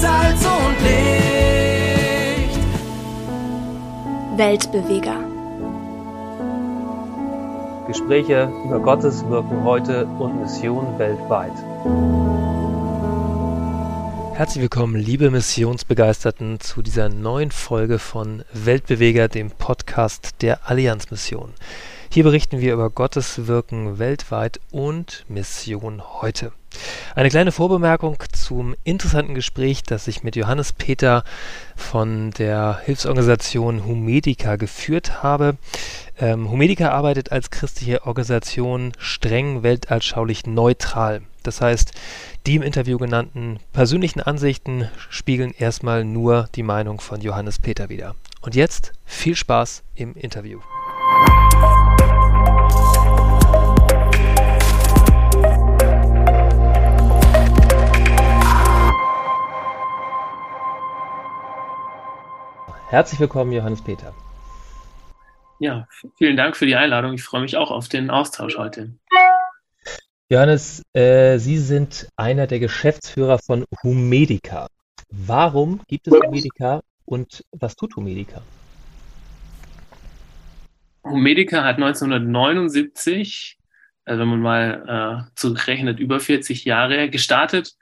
Salz und Licht. Weltbeweger. Gespräche über Gottes Wirken heute und Mission weltweit. Herzlich willkommen, liebe Missionsbegeisterten, zu dieser neuen Folge von Weltbeweger, dem Podcast der Allianzmission. Hier berichten wir über Gottes Wirken weltweit und Mission heute. Eine kleine Vorbemerkung zum interessanten Gespräch, das ich mit Johannes Peter von der Hilfsorganisation Humedica geführt habe. Ähm, Humedica arbeitet als christliche Organisation streng weltanschaulich neutral. Das heißt, die im Interview genannten persönlichen Ansichten spiegeln erstmal nur die Meinung von Johannes Peter wider. Und jetzt viel Spaß im Interview. Herzlich willkommen, Johannes Peter. Ja, vielen Dank für die Einladung. Ich freue mich auch auf den Austausch heute. Johannes, äh, Sie sind einer der Geschäftsführer von Humedica. Warum gibt es Humedica und was tut Humedica? Humedica hat 1979, also wenn man mal äh, zurückrechnet, über 40 Jahre gestartet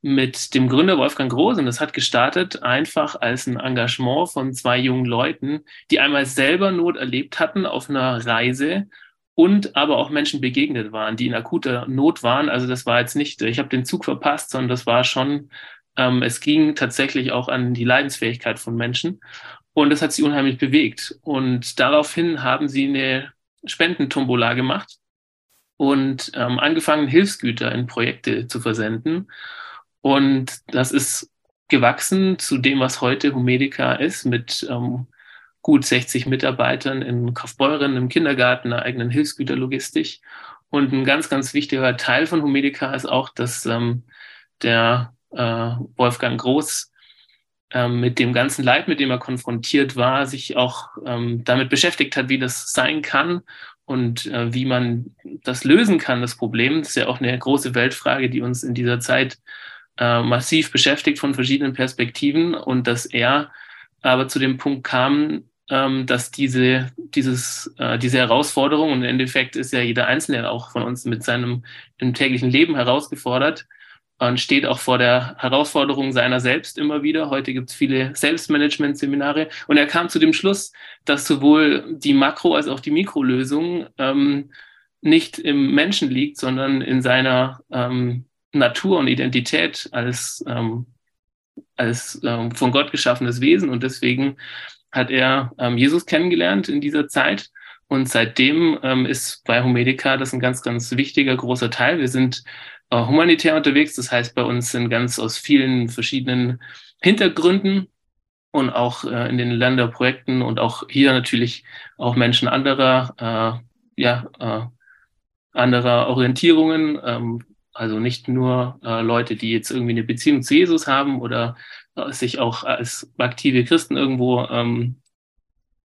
mit dem Gründer Wolfgang Groß und das hat gestartet einfach als ein Engagement von zwei jungen Leuten, die einmal selber Not erlebt hatten auf einer Reise und aber auch Menschen begegnet waren, die in akuter Not waren. Also das war jetzt nicht, ich habe den Zug verpasst, sondern das war schon, ähm, es ging tatsächlich auch an die Leidensfähigkeit von Menschen und das hat sie unheimlich bewegt. Und daraufhin haben sie eine Spendentombola gemacht und ähm, angefangen, Hilfsgüter in Projekte zu versenden. Und das ist gewachsen zu dem, was heute Humedica ist, mit ähm, gut 60 Mitarbeitern in Kaufbeuren, im Kindergarten, einer eigenen Hilfsgüterlogistik. Und ein ganz, ganz wichtiger Teil von Humedica ist auch, dass ähm, der äh, Wolfgang Groß ähm, mit dem ganzen Leid, mit dem er konfrontiert war, sich auch ähm, damit beschäftigt hat, wie das sein kann und äh, wie man das lösen kann, das Problem. Das ist ja auch eine große Weltfrage, die uns in dieser Zeit äh, massiv beschäftigt von verschiedenen Perspektiven und dass er aber zu dem Punkt kam, ähm, dass diese, dieses, äh, diese Herausforderung, und im Endeffekt ist ja jeder Einzelne auch von uns mit seinem im täglichen Leben herausgefordert und steht auch vor der Herausforderung seiner selbst immer wieder. Heute gibt es viele Selbstmanagement-Seminare und er kam zu dem Schluss, dass sowohl die Makro- als auch die Mikrolösung ähm, nicht im Menschen liegt, sondern in seiner ähm, Natur und Identität als, ähm, als ähm, von Gott geschaffenes Wesen. Und deswegen hat er ähm, Jesus kennengelernt in dieser Zeit. Und seitdem ähm, ist bei Humedica das ein ganz, ganz wichtiger, großer Teil. Wir sind äh, humanitär unterwegs. Das heißt, bei uns sind ganz aus vielen verschiedenen Hintergründen und auch äh, in den Länderprojekten und auch hier natürlich auch Menschen anderer, äh, ja, äh, anderer Orientierungen, ähm, also nicht nur äh, Leute, die jetzt irgendwie eine Beziehung zu Jesus haben oder äh, sich auch als aktive Christen irgendwo ähm,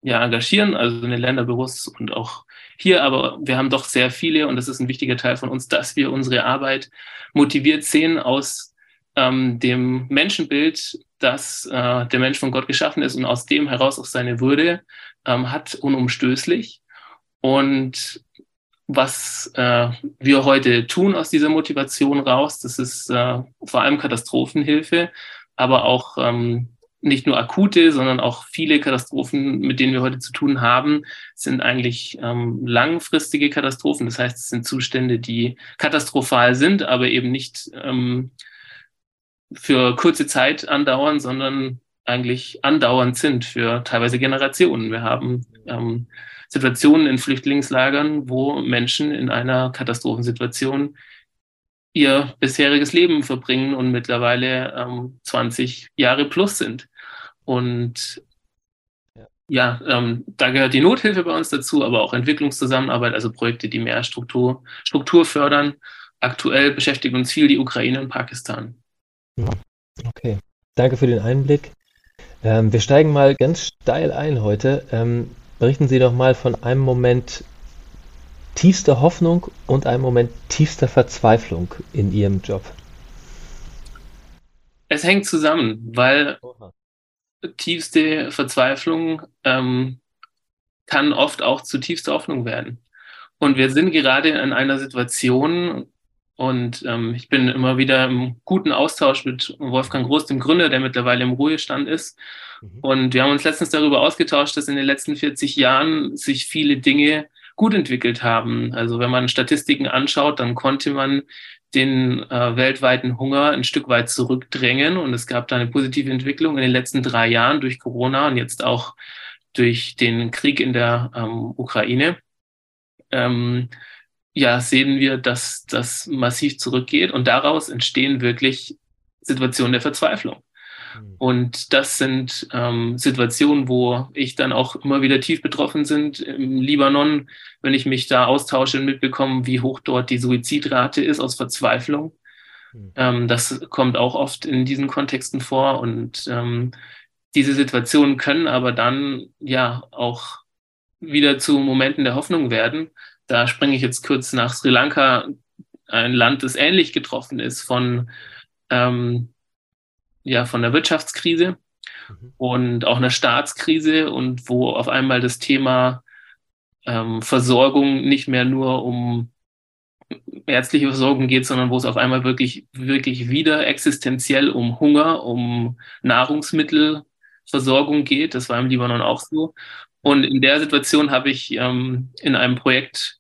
ja, engagieren, also in den Länderbüros und auch hier, aber wir haben doch sehr viele und das ist ein wichtiger Teil von uns, dass wir unsere Arbeit motiviert sehen aus ähm, dem Menschenbild, dass äh, der Mensch von Gott geschaffen ist und aus dem heraus auch seine Würde ähm, hat, unumstößlich. Und was äh, wir heute tun aus dieser Motivation raus. Das ist äh, vor allem Katastrophenhilfe, aber auch ähm, nicht nur akute, sondern auch viele Katastrophen, mit denen wir heute zu tun haben, sind eigentlich ähm, langfristige Katastrophen. Das heißt, es sind Zustände, die katastrophal sind, aber eben nicht ähm, für kurze Zeit andauern, sondern eigentlich andauernd sind für teilweise Generationen. Wir haben ähm, Situationen in Flüchtlingslagern, wo Menschen in einer Katastrophensituation ihr bisheriges Leben verbringen und mittlerweile ähm, 20 Jahre plus sind. Und ja, ähm, da gehört die Nothilfe bei uns dazu, aber auch Entwicklungszusammenarbeit, also Projekte, die mehr Struktur, Struktur fördern. Aktuell beschäftigt uns viel die Ukraine und Pakistan. Okay, danke für den Einblick. Ähm, wir steigen mal ganz steil ein heute. Ähm, Berichten Sie doch mal von einem Moment tiefster Hoffnung und einem Moment tiefster Verzweiflung in Ihrem Job. Es hängt zusammen, weil tiefste Verzweiflung ähm, kann oft auch zu tiefster Hoffnung werden. Und wir sind gerade in einer Situation, und ähm, ich bin immer wieder im guten Austausch mit Wolfgang Groß, dem Gründer, der mittlerweile im Ruhestand ist. Mhm. Und wir haben uns letztens darüber ausgetauscht, dass in den letzten 40 Jahren sich viele Dinge gut entwickelt haben. Also wenn man Statistiken anschaut, dann konnte man den äh, weltweiten Hunger ein Stück weit zurückdrängen. Und es gab da eine positive Entwicklung in den letzten drei Jahren durch Corona und jetzt auch durch den Krieg in der ähm, Ukraine. Ähm, ja, sehen wir, dass das massiv zurückgeht und daraus entstehen wirklich Situationen der Verzweiflung. Hm. Und das sind ähm, Situationen, wo ich dann auch immer wieder tief betroffen sind. Im Libanon, wenn ich mich da austausche und mitbekomme, wie hoch dort die Suizidrate ist aus Verzweiflung. Mhm. Ähm, das kommt auch oft in diesen Kontexten vor. Und ähm, diese Situationen können aber dann ja auch wieder zu Momenten der Hoffnung werden. Da springe ich jetzt kurz nach Sri Lanka, ein Land, das ähnlich getroffen ist von ähm, ja von der Wirtschaftskrise mhm. und auch einer Staatskrise und wo auf einmal das Thema ähm, Versorgung nicht mehr nur um ärztliche Versorgung geht, sondern wo es auf einmal wirklich, wirklich wieder existenziell um Hunger, um Nahrungsmittelversorgung geht. Das war im Libanon auch so. Und in der Situation habe ich ähm, in einem Projekt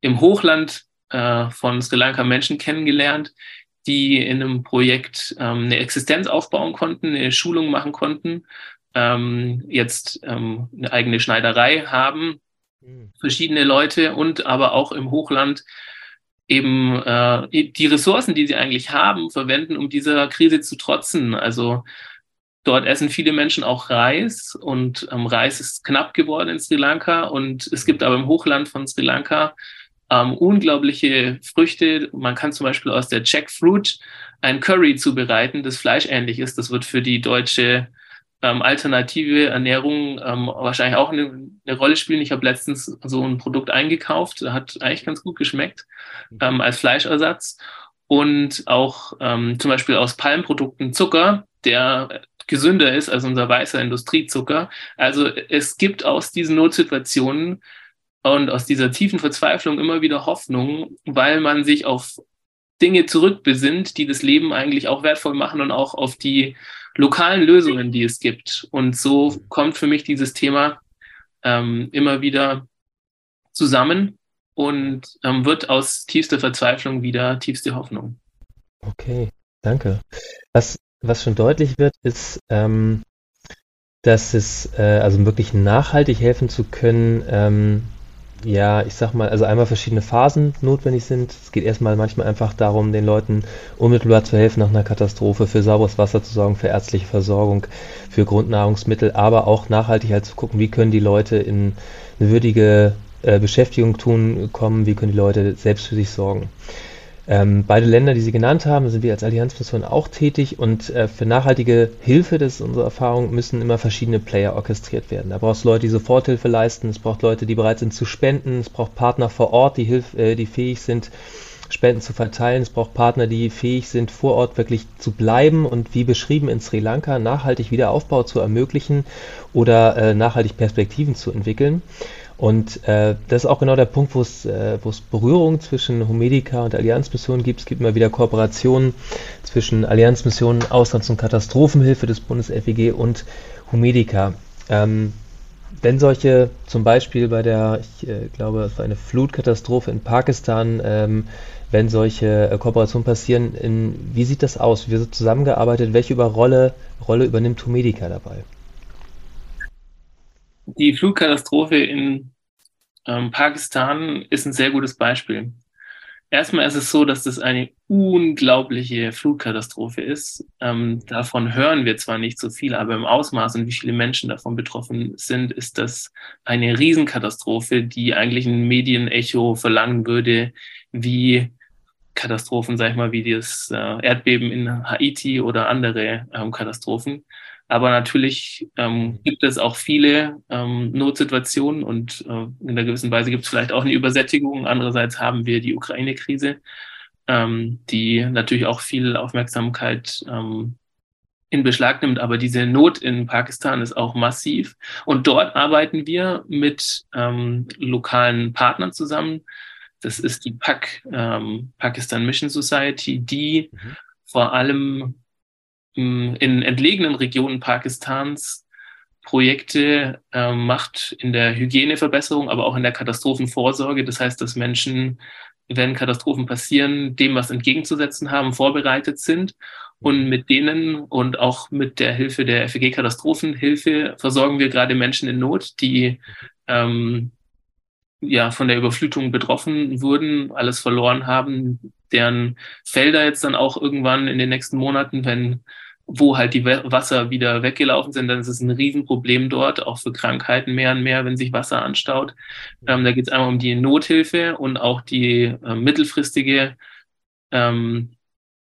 im Hochland äh, von Sri Lanka Menschen kennengelernt, die in einem Projekt ähm, eine Existenz aufbauen konnten, eine Schulung machen konnten, ähm, jetzt ähm, eine eigene Schneiderei haben, mhm. verschiedene Leute und aber auch im Hochland eben äh, die Ressourcen, die sie eigentlich haben, verwenden, um dieser Krise zu trotzen. Also dort essen viele Menschen auch Reis und ähm, Reis ist knapp geworden in Sri Lanka und es gibt aber im Hochland von Sri Lanka ähm, unglaubliche Früchte. Man kann zum Beispiel aus der Jackfruit ein Curry zubereiten, das fleischähnlich ist. Das wird für die deutsche ähm, alternative Ernährung ähm, wahrscheinlich auch eine, eine, Rolle spielen. Ich habe letztens so ein Produkt eingekauft, hat eigentlich ganz gut geschmeckt mhm. ähm, als Fleischersatz. Und auch ähm, zum Beispiel aus Palmprodukten Zucker, der gesünder ist als unser weißer Industriezucker. Also es gibt aus diesen Notsituationen und aus dieser tiefen Verzweiflung immer wieder Hoffnung, weil man sich auf Dinge zurückbesinnt, die das Leben eigentlich auch wertvoll machen und auch auf die lokalen Lösungen, die es gibt. Und so kommt für mich dieses Thema ähm, immer wieder zusammen und ähm, wird aus tiefster Verzweiflung wieder tiefste Hoffnung. Okay, danke. Was, was schon deutlich wird, ist, ähm, dass es, äh, also wirklich nachhaltig helfen zu können, ähm, ja, ich sag mal, also einmal verschiedene Phasen notwendig sind. Es geht erstmal manchmal einfach darum, den Leuten unmittelbar zu helfen nach einer Katastrophe, für sauberes Wasser zu sorgen, für ärztliche Versorgung, für Grundnahrungsmittel, aber auch nachhaltig halt zu gucken, wie können die Leute in eine würdige äh, Beschäftigung tun, kommen, wie können die Leute selbst für sich sorgen. Ähm, beide Länder, die Sie genannt haben, sind wir als Allianzmission auch tätig und äh, für nachhaltige Hilfe, das ist unsere Erfahrung, müssen immer verschiedene Player orchestriert werden. Da braucht es Leute, die Soforthilfe leisten, es braucht Leute, die bereit sind zu spenden, es braucht Partner vor Ort, die, Hilf äh, die fähig sind, Spenden zu verteilen. Es braucht Partner, die fähig sind, vor Ort wirklich zu bleiben und wie beschrieben in Sri Lanka nachhaltig Wiederaufbau zu ermöglichen oder äh, nachhaltig Perspektiven zu entwickeln. Und äh, das ist auch genau der Punkt, wo es äh, wo es Berührung zwischen Humedica und Allianzmissionen gibt. Es gibt immer wieder Kooperationen zwischen Allianzmissionen, Auslands- und Katastrophenhilfe des Bundes-FEG und Humedica. Ähm, wenn solche, zum Beispiel bei der, ich äh, glaube, es war eine Flutkatastrophe in Pakistan, ähm, wenn solche äh, Kooperationen passieren, in, wie sieht das aus? Wie wird zusammengearbeitet? Welche über Rolle, Rolle übernimmt Humedica dabei? Die Flugkatastrophe in ähm, Pakistan ist ein sehr gutes Beispiel. Erstmal ist es so, dass das eine unglaubliche Flugkatastrophe ist. Ähm, davon hören wir zwar nicht so viel, aber im Ausmaß und wie viele Menschen davon betroffen sind, ist das eine Riesenkatastrophe, die eigentlich ein Medienecho verlangen würde, wie Katastrophen, sag ich mal, wie das äh, Erdbeben in Haiti oder andere ähm, Katastrophen. Aber natürlich ähm, gibt es auch viele ähm, Notsituationen und äh, in einer gewissen Weise gibt es vielleicht auch eine Übersättigung. Andererseits haben wir die Ukraine-Krise, ähm, die natürlich auch viel Aufmerksamkeit ähm, in Beschlag nimmt. Aber diese Not in Pakistan ist auch massiv. Und dort arbeiten wir mit ähm, lokalen Partnern zusammen. Das ist die PAK, ähm, Pakistan Mission Society, die mhm. vor allem in entlegenen Regionen Pakistans Projekte äh, macht in der Hygieneverbesserung, aber auch in der Katastrophenvorsorge. Das heißt, dass Menschen, wenn Katastrophen passieren, dem was entgegenzusetzen haben, vorbereitet sind und mit denen und auch mit der Hilfe der FEG Katastrophenhilfe versorgen wir gerade Menschen in Not, die ähm, ja von der Überflutung betroffen wurden, alles verloren haben, deren Felder jetzt dann auch irgendwann in den nächsten Monaten, wenn wo halt die Wasser wieder weggelaufen sind, dann ist es ein Riesenproblem dort, auch für Krankheiten mehr und mehr, wenn sich Wasser anstaut. Ähm, da geht es einmal um die Nothilfe und auch die äh, mittelfristige ähm,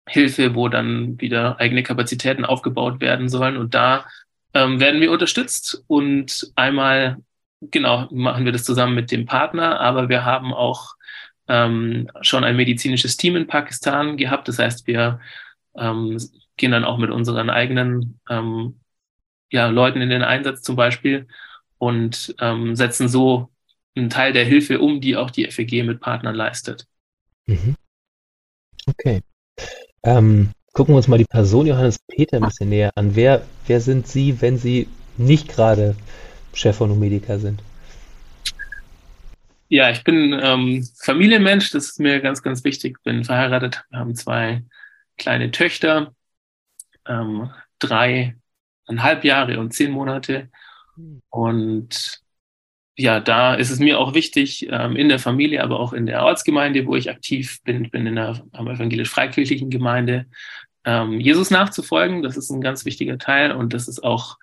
Hilfe, wo dann wieder eigene Kapazitäten aufgebaut werden sollen. Und da ähm, werden wir unterstützt und einmal, genau, machen wir das zusammen mit dem Partner, aber wir haben auch ähm, schon ein medizinisches Team in Pakistan gehabt. Das heißt, wir ähm, gehen dann auch mit unseren eigenen ähm, ja, Leuten in den Einsatz zum Beispiel und ähm, setzen so einen Teil der Hilfe um, die auch die FEG mit Partnern leistet. Mhm. Okay. Ähm, gucken wir uns mal die Person Johannes Peter ein bisschen näher an. Wer, wer sind Sie, wenn Sie nicht gerade Chef von Umedica sind? Ja, ich bin ähm, Familienmensch, das ist mir ganz, ganz wichtig. Bin verheiratet, wir haben zwei kleine Töchter ähm, dreieinhalb Jahre und zehn Monate. Und ja, da ist es mir auch wichtig, ähm, in der Familie, aber auch in der Ortsgemeinde, wo ich aktiv bin, bin in der evangelisch-freikirchlichen Gemeinde, ähm, Jesus nachzufolgen. Das ist ein ganz wichtiger Teil und das ist auch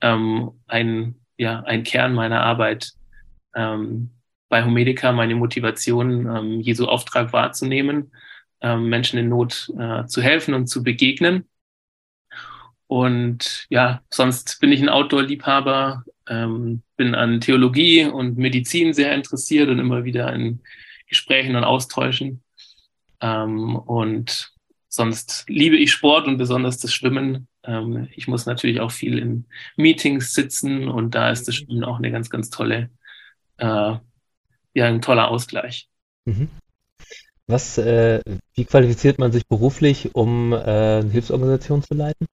ähm, ein, ja, ein Kern meiner Arbeit ähm, bei Homedica, meine Motivation, ähm, Jesu Auftrag wahrzunehmen, ähm, Menschen in Not äh, zu helfen und zu begegnen. Und ja, sonst bin ich ein Outdoor-Liebhaber, ähm, bin an Theologie und Medizin sehr interessiert und immer wieder in Gesprächen und Austauschen. Ähm, und sonst liebe ich Sport und besonders das Schwimmen. Ähm, ich muss natürlich auch viel in Meetings sitzen und da ist das Schwimmen auch eine ganz, ganz tolle, äh, ja, ein toller Ausgleich. Mhm. Was, äh, wie qualifiziert man sich beruflich, um äh, eine Hilfsorganisation zu leiten?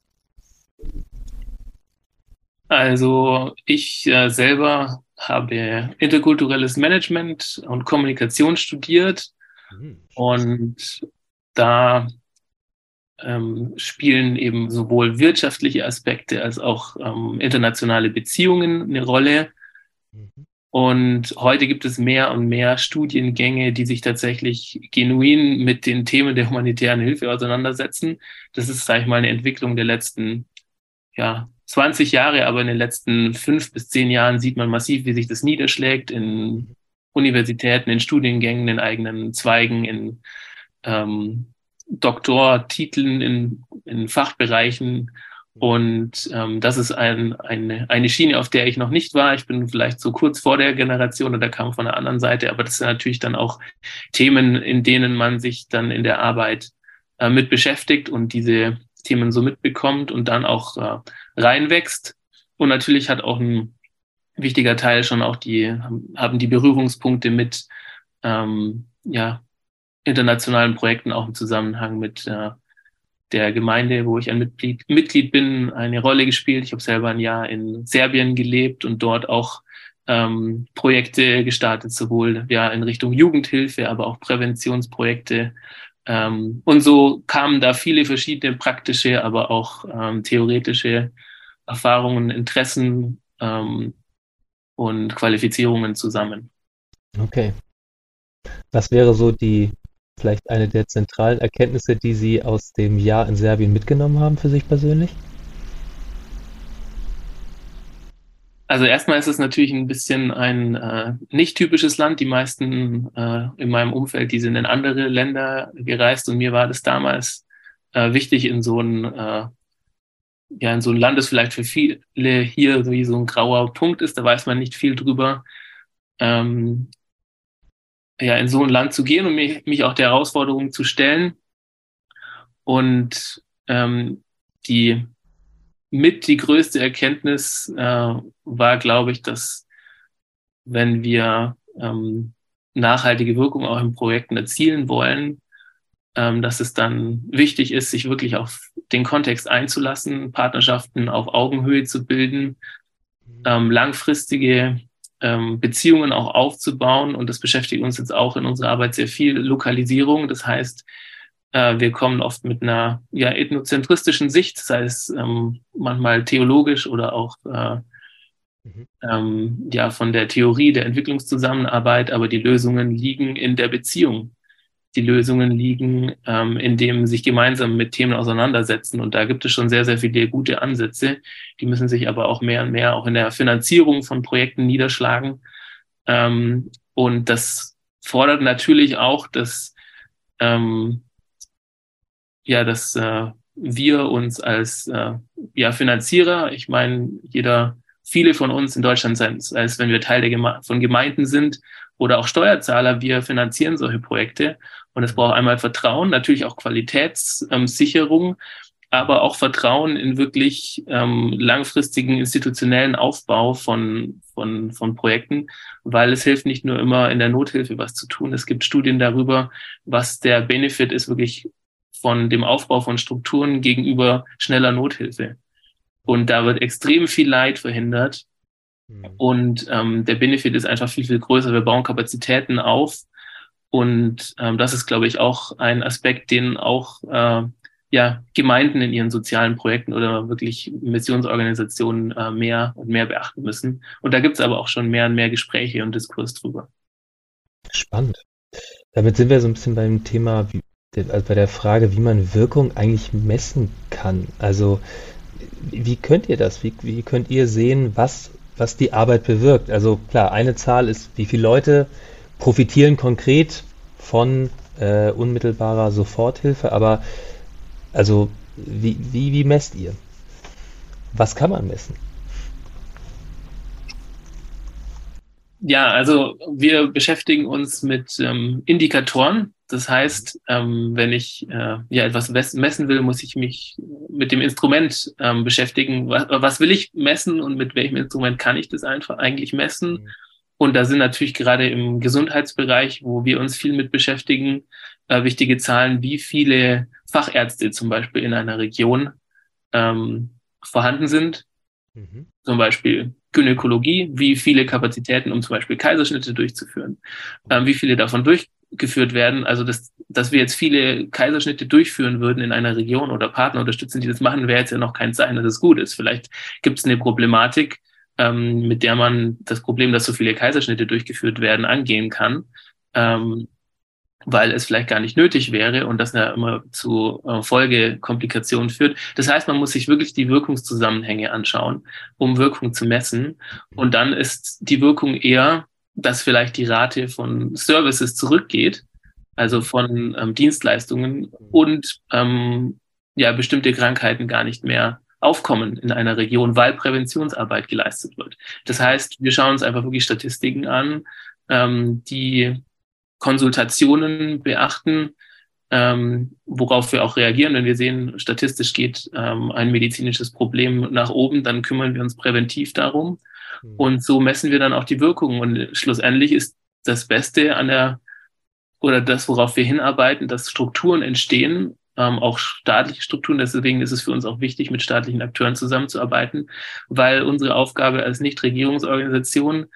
Also ich äh, selber habe interkulturelles Management und Kommunikation studiert mhm. und da ähm, spielen eben sowohl wirtschaftliche Aspekte als auch ähm, internationale Beziehungen eine Rolle. Mhm. Und heute gibt es mehr und mehr Studiengänge, die sich tatsächlich genuin mit den Themen der humanitären Hilfe auseinandersetzen. Das ist, sage ich mal, eine Entwicklung der letzten ja, 20 Jahre, aber in den letzten fünf bis zehn Jahren sieht man massiv, wie sich das niederschlägt in Universitäten, in Studiengängen, in eigenen Zweigen, in ähm, Doktortiteln, in, in Fachbereichen. Und ähm, das ist ein, eine, eine Schiene, auf der ich noch nicht war. Ich bin vielleicht so kurz vor der Generation oder kam von der anderen Seite, aber das sind natürlich dann auch Themen, in denen man sich dann in der Arbeit äh, mit beschäftigt und diese Themen so mitbekommt und dann auch äh, reinwächst. Und natürlich hat auch ein wichtiger Teil schon auch die, haben die Berührungspunkte mit ähm, ja, internationalen Projekten auch im Zusammenhang mit äh, der Gemeinde, wo ich ein Mitglied, Mitglied bin, eine Rolle gespielt. Ich habe selber ein Jahr in Serbien gelebt und dort auch ähm, Projekte gestartet, sowohl ja in Richtung Jugendhilfe, aber auch Präventionsprojekte ähm, und so kamen da viele verschiedene praktische, aber auch ähm, theoretische Erfahrungen, Interessen ähm, und Qualifizierungen zusammen. Okay. Was wäre so die, vielleicht eine der zentralen Erkenntnisse, die Sie aus dem Jahr in Serbien mitgenommen haben für sich persönlich? Also erstmal ist es natürlich ein bisschen ein äh, nicht typisches Land. Die meisten äh, in meinem Umfeld, die sind in andere Länder gereist und mir war das damals äh, wichtig in so ein äh, ja in so ein Land, das vielleicht für viele hier so wie so ein grauer Punkt ist. Da weiß man nicht viel drüber. Ähm, ja, in so ein Land zu gehen und mich, mich auch der Herausforderung zu stellen und ähm, die mit die größte Erkenntnis äh, war, glaube ich, dass wenn wir ähm, nachhaltige Wirkung auch in Projekten erzielen wollen, ähm, dass es dann wichtig ist, sich wirklich auf den Kontext einzulassen, Partnerschaften auf Augenhöhe zu bilden, ähm, langfristige ähm, Beziehungen auch aufzubauen. Und das beschäftigt uns jetzt auch in unserer Arbeit sehr viel. Lokalisierung, das heißt, wir kommen oft mit einer ja, ethnozentristischen Sicht, sei es ähm, manchmal theologisch oder auch äh, mhm. ähm, ja, von der Theorie der Entwicklungszusammenarbeit, aber die Lösungen liegen in der Beziehung. Die Lösungen liegen, ähm, in dem sich gemeinsam mit Themen auseinandersetzen. Und da gibt es schon sehr, sehr viele gute Ansätze. Die müssen sich aber auch mehr und mehr auch in der Finanzierung von Projekten niederschlagen. Ähm, und das fordert natürlich auch, dass ähm, ja, dass äh, wir uns als äh, ja, Finanzierer, ich meine, jeder, viele von uns in Deutschland sind, als wenn wir Teil der Geme von Gemeinden sind oder auch Steuerzahler, wir finanzieren solche Projekte. Und es braucht einmal Vertrauen, natürlich auch Qualitätssicherung, aber auch Vertrauen in wirklich ähm, langfristigen institutionellen Aufbau von, von, von Projekten, weil es hilft nicht nur immer in der Nothilfe was zu tun. Es gibt Studien darüber, was der Benefit ist, wirklich von dem Aufbau von Strukturen gegenüber schneller Nothilfe. Und da wird extrem viel Leid verhindert. Mhm. Und ähm, der Benefit ist einfach viel, viel größer. Wir bauen Kapazitäten auf. Und ähm, das ist, glaube ich, auch ein Aspekt, den auch äh, ja, Gemeinden in ihren sozialen Projekten oder wirklich Missionsorganisationen äh, mehr und mehr beachten müssen. Und da gibt es aber auch schon mehr und mehr Gespräche und Diskurs drüber. Spannend. Damit sind wir so ein bisschen beim Thema, wie, bei der Frage, wie man Wirkung eigentlich messen kann. Also wie könnt ihr das? Wie, wie könnt ihr sehen, was, was die Arbeit bewirkt? Also klar, eine Zahl ist, wie viele Leute profitieren konkret von äh, unmittelbarer Soforthilfe, aber also wie, wie, wie messt ihr? Was kann man messen? Ja, also wir beschäftigen uns mit ähm, Indikatoren. Das heißt, ähm, wenn ich äh, ja etwas messen will, muss ich mich mit dem Instrument ähm, beschäftigen. Was, was, will ich messen und mit welchem Instrument kann ich das einfach eigentlich messen? Mhm. Und da sind natürlich gerade im Gesundheitsbereich, wo wir uns viel mit beschäftigen, äh, wichtige Zahlen, wie viele Fachärzte zum Beispiel in einer Region ähm, vorhanden sind. Mhm. Zum Beispiel Gynäkologie, wie viele Kapazitäten, um zum Beispiel Kaiserschnitte durchzuführen, ähm, wie viele davon durchgeführt werden. Also, dass, dass wir jetzt viele Kaiserschnitte durchführen würden in einer Region oder Partner unterstützen, die das machen, wäre jetzt ja noch kein Zeichen, dass es gut ist. Vielleicht gibt es eine Problematik, ähm, mit der man das Problem, dass so viele Kaiserschnitte durchgeführt werden, angehen kann. Ähm, weil es vielleicht gar nicht nötig wäre und das ja immer zu äh, Folgekomplikationen führt. Das heißt, man muss sich wirklich die Wirkungszusammenhänge anschauen, um Wirkung zu messen. Und dann ist die Wirkung eher, dass vielleicht die Rate von Services zurückgeht, also von ähm, Dienstleistungen und ähm, ja bestimmte Krankheiten gar nicht mehr aufkommen in einer Region, weil Präventionsarbeit geleistet wird. Das heißt, wir schauen uns einfach wirklich Statistiken an, ähm, die Konsultationen beachten, ähm, worauf wir auch reagieren. Wenn wir sehen, statistisch geht ähm, ein medizinisches Problem nach oben, dann kümmern wir uns präventiv darum. Mhm. Und so messen wir dann auch die Wirkung. Und schlussendlich ist das Beste an der, oder das, worauf wir hinarbeiten, dass Strukturen entstehen, ähm, auch staatliche Strukturen. Deswegen ist es für uns auch wichtig, mit staatlichen Akteuren zusammenzuarbeiten, weil unsere Aufgabe als Nichtregierungsorganisation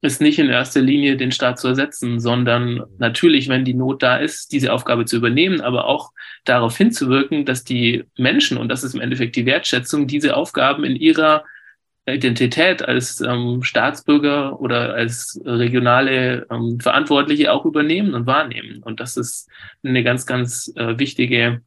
ist nicht in erster Linie den Staat zu ersetzen, sondern natürlich, wenn die Not da ist, diese Aufgabe zu übernehmen, aber auch darauf hinzuwirken, dass die Menschen, und das ist im Endeffekt die Wertschätzung, diese Aufgaben in ihrer Identität als ähm, Staatsbürger oder als regionale ähm, Verantwortliche auch übernehmen und wahrnehmen. Und das ist eine ganz, ganz äh, wichtige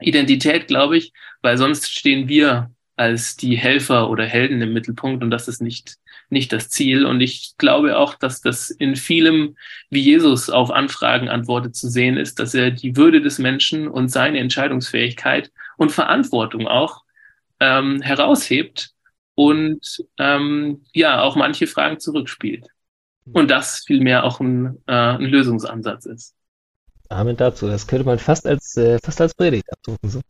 Identität, glaube ich, weil sonst stehen wir als die Helfer oder Helden im Mittelpunkt und das ist nicht nicht das Ziel. Und ich glaube auch, dass das in vielem, wie Jesus auf Anfragen antwortet, zu sehen ist, dass er die Würde des Menschen und seine Entscheidungsfähigkeit und Verantwortung auch ähm, heraushebt und ähm, ja, auch manche Fragen zurückspielt. Und das vielmehr auch ein, äh, ein Lösungsansatz ist. Amen dazu. Das könnte man fast als, äh, fast als Predigt abdrucken. So.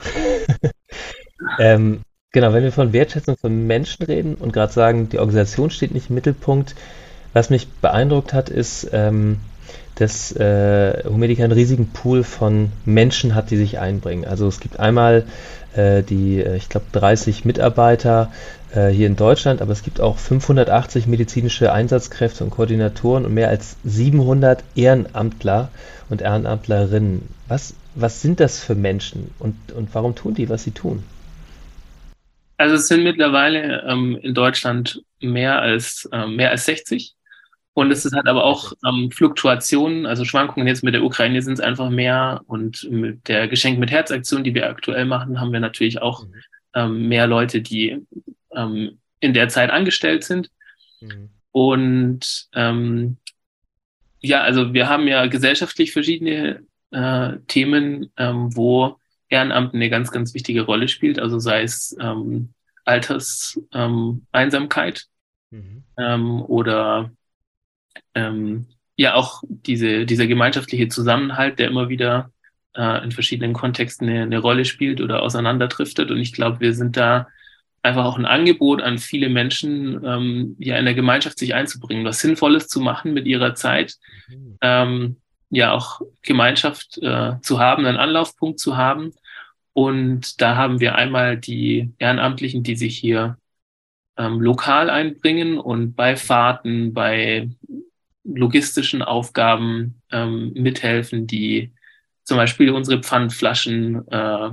ähm, genau, wenn wir von Wertschätzung von Menschen reden und gerade sagen, die Organisation steht nicht im Mittelpunkt, was mich beeindruckt hat, ist, ähm, dass äh, Humedica einen riesigen Pool von Menschen hat, die sich einbringen. Also es gibt einmal äh, die, äh, ich glaube, 30 Mitarbeiter äh, hier in Deutschland, aber es gibt auch 580 medizinische Einsatzkräfte und Koordinatoren und mehr als 700 Ehrenamtler und Ehrenamtlerinnen. Was, was sind das für Menschen und, und warum tun die, was sie tun? Also es sind mittlerweile ähm, in Deutschland mehr als, ähm, mehr als 60. Und es ist halt aber auch ähm, Fluktuationen, also Schwankungen jetzt mit der Ukraine sind es einfach mehr und mit der Geschenk mit Herzaktion, die wir aktuell machen, haben wir natürlich auch mhm. ähm, mehr Leute, die ähm, in der Zeit angestellt sind. Mhm. Und ähm, ja, also wir haben ja gesellschaftlich verschiedene äh, Themen, ähm, wo Ehrenamt eine ganz, ganz wichtige Rolle spielt. Also sei es ähm, Alterseinsamkeit mhm. oder ähm, ja auch diese, dieser gemeinschaftliche Zusammenhalt, der immer wieder äh, in verschiedenen Kontexten eine, eine Rolle spielt oder auseinanderdriftet. Und ich glaube, wir sind da einfach auch ein Angebot an viele Menschen, ähm, ja in der Gemeinschaft sich einzubringen, was Sinnvolles zu machen mit ihrer Zeit, mhm. ähm, ja auch Gemeinschaft äh, zu haben, einen Anlaufpunkt zu haben. Und da haben wir einmal die Ehrenamtlichen, die sich hier ähm, lokal einbringen und bei Fahrten, bei logistischen Aufgaben ähm, mithelfen, die zum Beispiel unsere Pfandflaschen äh,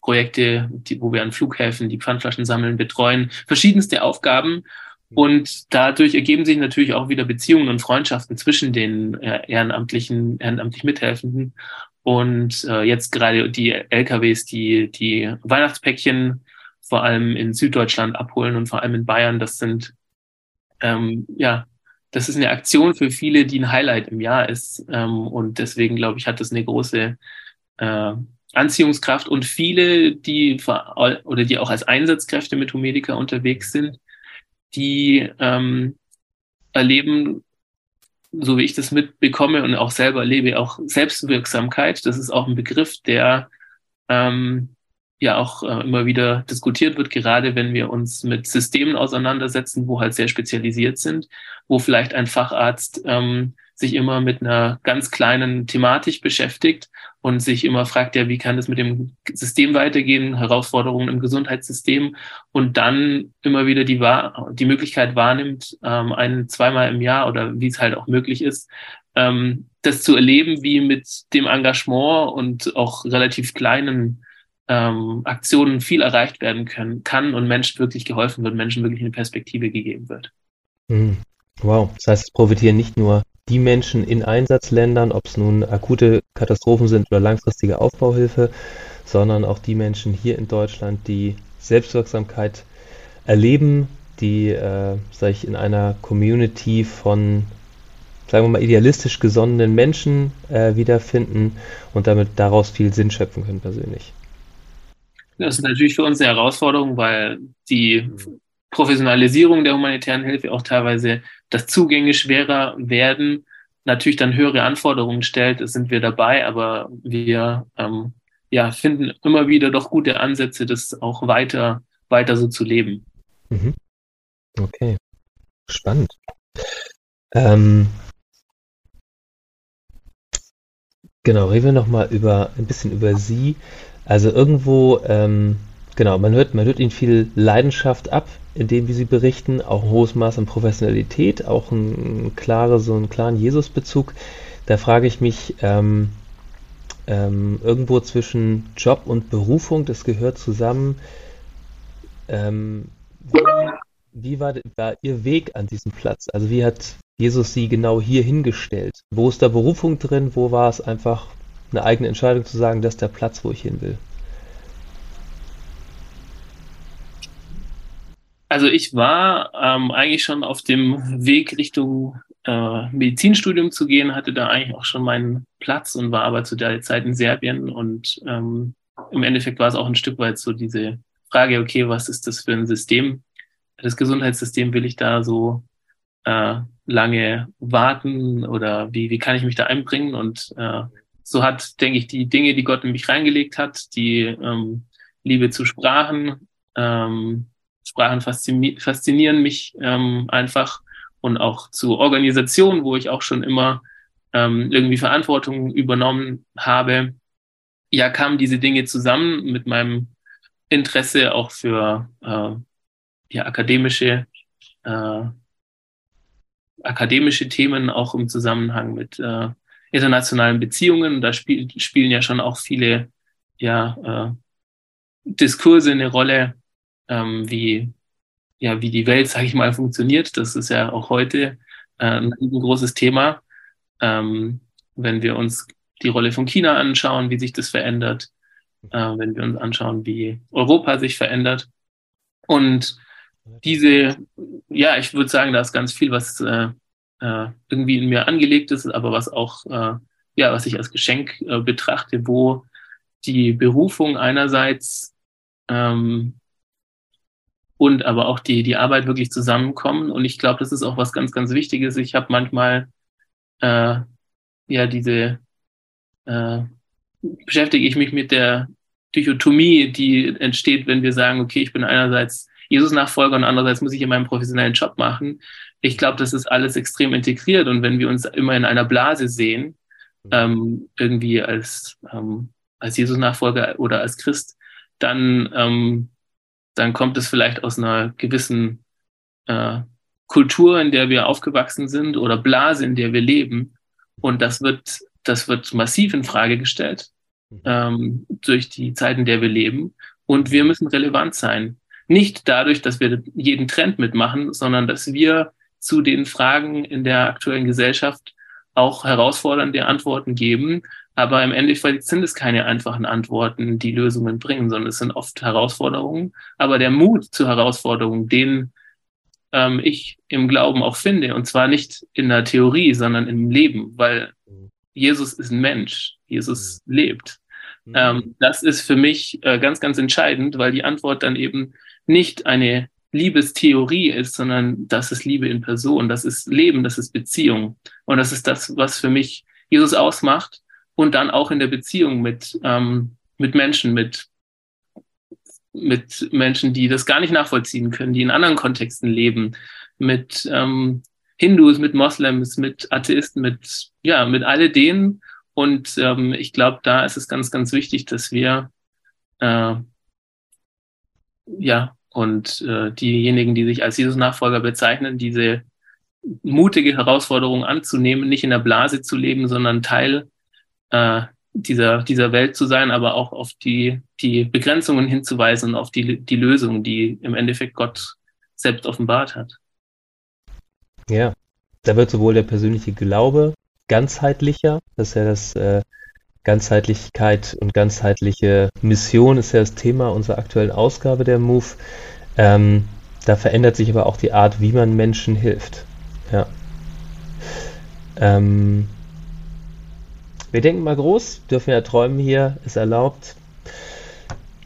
Projekte, die, wo wir an Flughäfen die Pfandflaschen sammeln, betreuen, verschiedenste Aufgaben. Und dadurch ergeben sich natürlich auch wieder Beziehungen und Freundschaften zwischen den äh, ehrenamtlichen, ehrenamtlich Mithelfenden. Und äh, jetzt gerade die LKWs, die die Weihnachtspäckchen vor allem in Süddeutschland abholen und vor allem in Bayern, das sind ähm, ja das ist eine Aktion für viele, die ein Highlight im Jahr ist. Ähm, und deswegen, glaube ich, hat das eine große äh, Anziehungskraft. Und viele, die oder die auch als Einsatzkräfte mit Humedica unterwegs sind, die ähm, erleben, so wie ich das mitbekomme und auch selber erlebe, auch Selbstwirksamkeit. Das ist auch ein Begriff, der ähm, ja auch äh, immer wieder diskutiert wird, gerade wenn wir uns mit Systemen auseinandersetzen, wo halt sehr spezialisiert sind, wo vielleicht ein Facharzt ähm, sich immer mit einer ganz kleinen Thematik beschäftigt und sich immer fragt, ja, wie kann es mit dem System weitergehen, Herausforderungen im Gesundheitssystem und dann immer wieder die, die Möglichkeit wahrnimmt, ähm, ein, zweimal im Jahr oder wie es halt auch möglich ist, ähm, das zu erleben, wie mit dem Engagement und auch relativ kleinen ähm, Aktionen viel erreicht werden können, kann und Menschen wirklich geholfen wird, Menschen wirklich eine Perspektive gegeben wird. Mhm. Wow, das heißt, es profitieren nicht nur die Menschen in Einsatzländern, ob es nun akute Katastrophen sind oder langfristige Aufbauhilfe, sondern auch die Menschen hier in Deutschland, die Selbstwirksamkeit erleben, die äh, sich in einer Community von, sagen wir mal, idealistisch gesonnenen Menschen äh, wiederfinden und damit daraus viel Sinn schöpfen können persönlich. Das ist natürlich für uns eine Herausforderung, weil die Professionalisierung der humanitären Hilfe auch teilweise, dass Zugänge schwerer werden, natürlich dann höhere Anforderungen stellt, sind wir dabei, aber wir ähm, ja, finden immer wieder doch gute Ansätze, das auch weiter, weiter so zu leben. Mhm. Okay, spannend. Ähm, genau, reden wir nochmal über ein bisschen über Sie. Also irgendwo, ähm, genau, man hört, man hört ihnen viel Leidenschaft ab, in dem, wie sie berichten, auch ein hohes Maß an Professionalität, auch ein klare, so einen klaren Jesusbezug. Da frage ich mich, ähm, ähm, irgendwo zwischen Job und Berufung, das gehört zusammen. Ähm, wie, war, war, Ihr Weg an diesem Platz? Also wie hat Jesus Sie genau hier hingestellt? Wo ist da Berufung drin? Wo war es einfach eine eigene Entscheidung zu sagen, das ist der Platz, wo ich hin will. Also ich war ähm, eigentlich schon auf dem Weg Richtung äh, Medizinstudium zu gehen, hatte da eigentlich auch schon meinen Platz und war aber zu der Zeit in Serbien und ähm, im Endeffekt war es auch ein Stück weit so diese Frage, okay, was ist das für ein System? Das Gesundheitssystem will ich da so äh, lange warten oder wie, wie kann ich mich da einbringen? Und äh, so hat, denke ich, die Dinge, die Gott in mich reingelegt hat, die ähm, Liebe zu Sprachen Ähm, Sprachen faszinieren mich ähm, einfach und auch zu Organisationen, wo ich auch schon immer ähm, irgendwie Verantwortung übernommen habe. Ja, kamen diese Dinge zusammen mit meinem Interesse auch für äh, ja, akademische äh, akademische Themen auch im Zusammenhang mit äh, internationalen Beziehungen. Da spiel, spielen ja schon auch viele ja, äh, Diskurse eine Rolle, ähm, wie, ja, wie die Welt, sage ich mal, funktioniert. Das ist ja auch heute äh, ein großes Thema. Ähm, wenn wir uns die Rolle von China anschauen, wie sich das verändert, äh, wenn wir uns anschauen, wie Europa sich verändert. Und diese, ja, ich würde sagen, da ist ganz viel, was äh, äh, irgendwie in mir angelegt ist, aber was auch, äh, ja, was ich als Geschenk äh, betrachte, wo die Berufung einerseits ähm, und aber auch die, die Arbeit wirklich zusammenkommen. Und ich glaube, das ist auch was ganz, ganz Wichtiges. Ich habe manchmal äh, ja diese äh, beschäftige ich mich mit der Dichotomie, die entsteht, wenn wir sagen, okay, ich bin einerseits Jesus-Nachfolger und andererseits muss ich in meinem professionellen Job machen. Ich glaube, das ist alles extrem integriert und wenn wir uns immer in einer Blase sehen, mhm. ähm, irgendwie als, ähm, als Jesus-Nachfolger oder als Christ, dann, ähm, dann kommt es vielleicht aus einer gewissen äh, Kultur, in der wir aufgewachsen sind oder Blase, in der wir leben. Und das wird, das wird massiv in Frage gestellt mhm. ähm, durch die Zeit, in der wir leben. Und wir müssen relevant sein. Nicht dadurch, dass wir jeden Trend mitmachen, sondern dass wir zu den Fragen in der aktuellen Gesellschaft auch herausfordernde Antworten geben. Aber im Endeffekt sind es keine einfachen Antworten, die Lösungen bringen, sondern es sind oft Herausforderungen. Aber der Mut zur Herausforderung, den ähm, ich im Glauben auch finde, und zwar nicht in der Theorie, sondern im Leben, weil Jesus ist ein Mensch, Jesus mhm. lebt. Mhm. Ähm, das ist für mich äh, ganz, ganz entscheidend, weil die Antwort dann eben nicht eine Liebestheorie ist, sondern das ist Liebe in Person, das ist Leben, das ist Beziehung. Und das ist das, was für mich Jesus ausmacht und dann auch in der Beziehung mit, ähm, mit Menschen, mit, mit Menschen, die das gar nicht nachvollziehen können, die in anderen Kontexten leben, mit ähm, Hindus, mit Moslems, mit Atheisten, mit, ja, mit alle denen. Und ähm, ich glaube, da ist es ganz, ganz wichtig, dass wir äh, ja, und äh, diejenigen, die sich als Jesus-Nachfolger bezeichnen, diese mutige Herausforderung anzunehmen, nicht in der Blase zu leben, sondern Teil äh, dieser, dieser Welt zu sein, aber auch auf die, die Begrenzungen hinzuweisen und auf die, die Lösung, die im Endeffekt Gott selbst offenbart hat. Ja, da wird sowohl der persönliche Glaube ganzheitlicher, das ist ja das äh, Ganzheitlichkeit und ganzheitliche Mission ist ja das Thema unserer aktuellen Ausgabe der Move. Ähm, da verändert sich aber auch die Art, wie man Menschen hilft. Ja. Ähm, wir denken mal groß, dürfen ja träumen hier, ist erlaubt.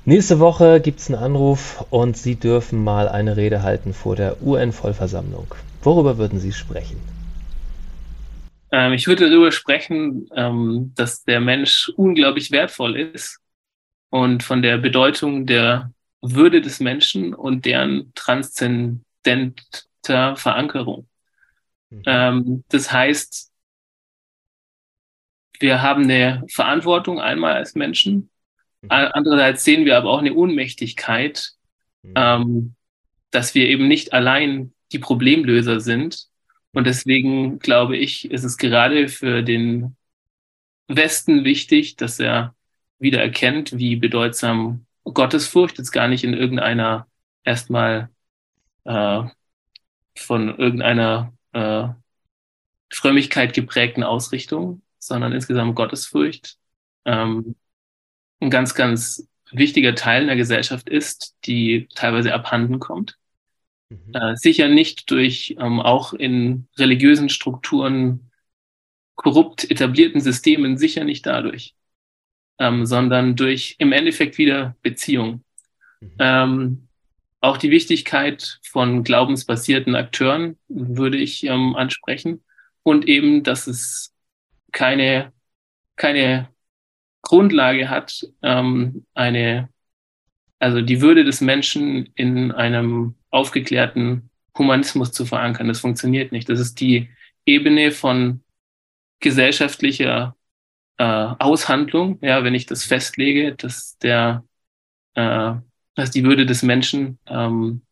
Nächste Woche gibt es einen Anruf und Sie dürfen mal eine Rede halten vor der UN-Vollversammlung. Worüber würden Sie sprechen? Ähm, ich würde darüber sprechen, ähm, dass der Mensch unglaublich wertvoll ist und von der Bedeutung der Würde des Menschen und deren transzendenter Verankerung. Mhm. Ähm, das heißt, wir haben eine Verantwortung einmal als Menschen. Mhm. Andererseits sehen wir aber auch eine Ohnmächtigkeit, mhm. ähm, dass wir eben nicht allein die Problemlöser sind, und deswegen glaube ich, ist es gerade für den Westen wichtig, dass er wieder erkennt, wie bedeutsam Gottesfurcht jetzt gar nicht in irgendeiner erstmal äh, von irgendeiner äh, Frömmigkeit geprägten Ausrichtung, sondern insgesamt Gottesfurcht ähm, ein ganz, ganz wichtiger Teil in der Gesellschaft ist, die teilweise abhanden kommt. Mhm. Äh, sicher nicht durch ähm, auch in religiösen Strukturen korrupt etablierten Systemen, sicher nicht dadurch, ähm, sondern durch im Endeffekt wieder Beziehung. Mhm. Ähm, auch die Wichtigkeit von glaubensbasierten Akteuren würde ich ähm, ansprechen und eben, dass es keine, keine Grundlage hat, ähm, eine also die Würde des Menschen in einem aufgeklärten Humanismus zu verankern. Das funktioniert nicht. Das ist die Ebene von gesellschaftlicher äh, Aushandlung, ja, wenn ich das festlege, dass der, äh, dass die Würde des Menschen ähm,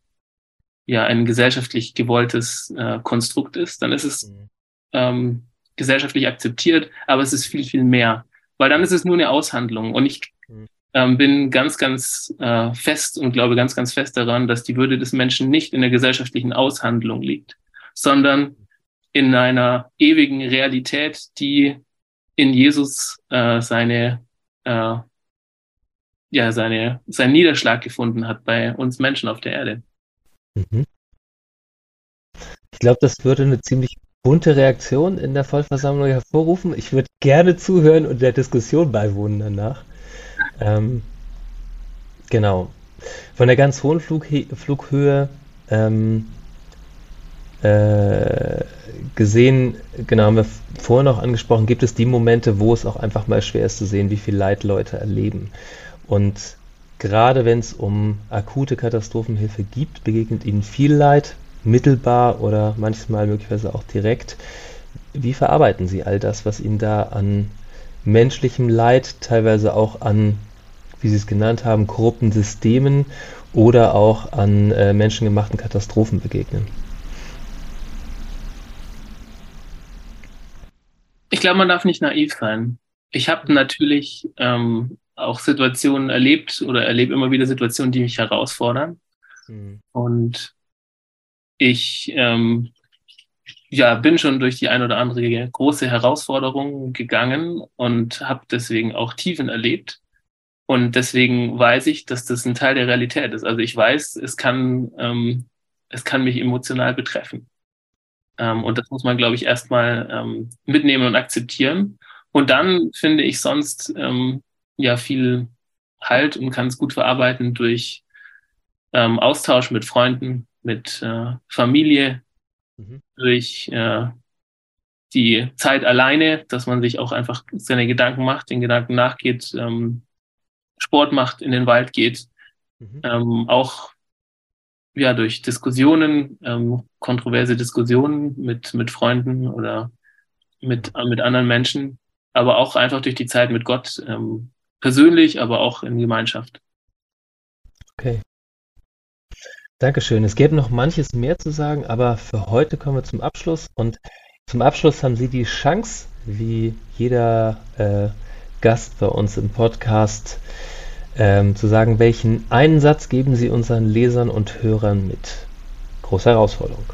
ja ein gesellschaftlich gewolltes äh, Konstrukt ist, dann ist es mhm. ähm, gesellschaftlich akzeptiert, aber es ist viel, viel mehr. Weil dann ist es nur eine Aushandlung. Und ich mhm. Ähm, bin ganz, ganz äh, fest und glaube ganz, ganz fest daran, dass die Würde des Menschen nicht in der gesellschaftlichen Aushandlung liegt, sondern in einer ewigen Realität, die in Jesus äh, seine, äh, ja, seine, seinen Niederschlag gefunden hat bei uns Menschen auf der Erde. Mhm. Ich glaube, das würde eine ziemlich bunte Reaktion in der Vollversammlung hervorrufen. Ich würde gerne zuhören und der Diskussion beiwohnen danach. Ähm, genau. Von der ganz hohen Flughe Flughöhe ähm, äh, gesehen, genau, haben wir vorher noch angesprochen, gibt es die Momente, wo es auch einfach mal schwer ist zu sehen, wie viel Leid Leute erleben. Und gerade wenn es um akute Katastrophenhilfe gibt, begegnet ihnen viel Leid, mittelbar oder manchmal möglicherweise auch direkt. Wie verarbeiten Sie all das, was Ihnen da an menschlichem Leid, teilweise auch an, wie Sie es genannt haben, korrupten Systemen oder auch an äh, menschengemachten Katastrophen begegnen? Ich glaube, man darf nicht naiv sein. Ich habe natürlich ähm, auch Situationen erlebt oder erlebe immer wieder Situationen, die mich herausfordern. Mhm. Und ich ähm, ja, bin schon durch die ein oder andere große Herausforderung gegangen und habe deswegen auch Tiefen erlebt. Und deswegen weiß ich, dass das ein Teil der Realität ist. Also ich weiß, es kann, ähm, es kann mich emotional betreffen. Ähm, und das muss man, glaube ich, erstmal ähm, mitnehmen und akzeptieren. Und dann finde ich sonst ähm, ja viel Halt und kann es gut verarbeiten durch ähm, Austausch mit Freunden, mit äh, Familie, mhm. durch äh, die Zeit alleine, dass man sich auch einfach seine Gedanken macht, den Gedanken nachgeht, ähm, Sport macht, in den Wald geht, mhm. ähm, auch ja durch Diskussionen, ähm, kontroverse Diskussionen mit mit Freunden oder mit mit anderen Menschen, aber auch einfach durch die Zeit mit Gott ähm, persönlich, aber auch in Gemeinschaft. Okay. Dankeschön. Es gäbe noch manches mehr zu sagen, aber für heute kommen wir zum Abschluss. Und zum Abschluss haben Sie die Chance, wie jeder äh, Gast bei uns im Podcast, ähm, zu sagen, welchen einen Satz geben Sie unseren Lesern und Hörern mit? Große Herausforderung.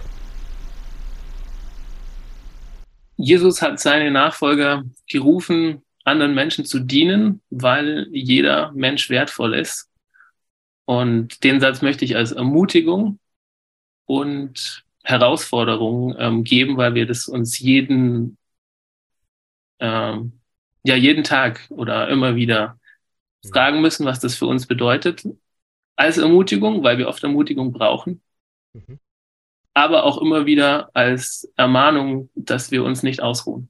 Jesus hat seine Nachfolger gerufen, anderen Menschen zu dienen, weil jeder Mensch wertvoll ist und den Satz möchte ich als Ermutigung und Herausforderung ähm, geben, weil wir das uns jeden, ähm, ja, jeden Tag oder immer wieder mhm. fragen müssen, was das für uns bedeutet. Als Ermutigung, weil wir oft Ermutigung brauchen. Mhm. Aber auch immer wieder als Ermahnung, dass wir uns nicht ausruhen.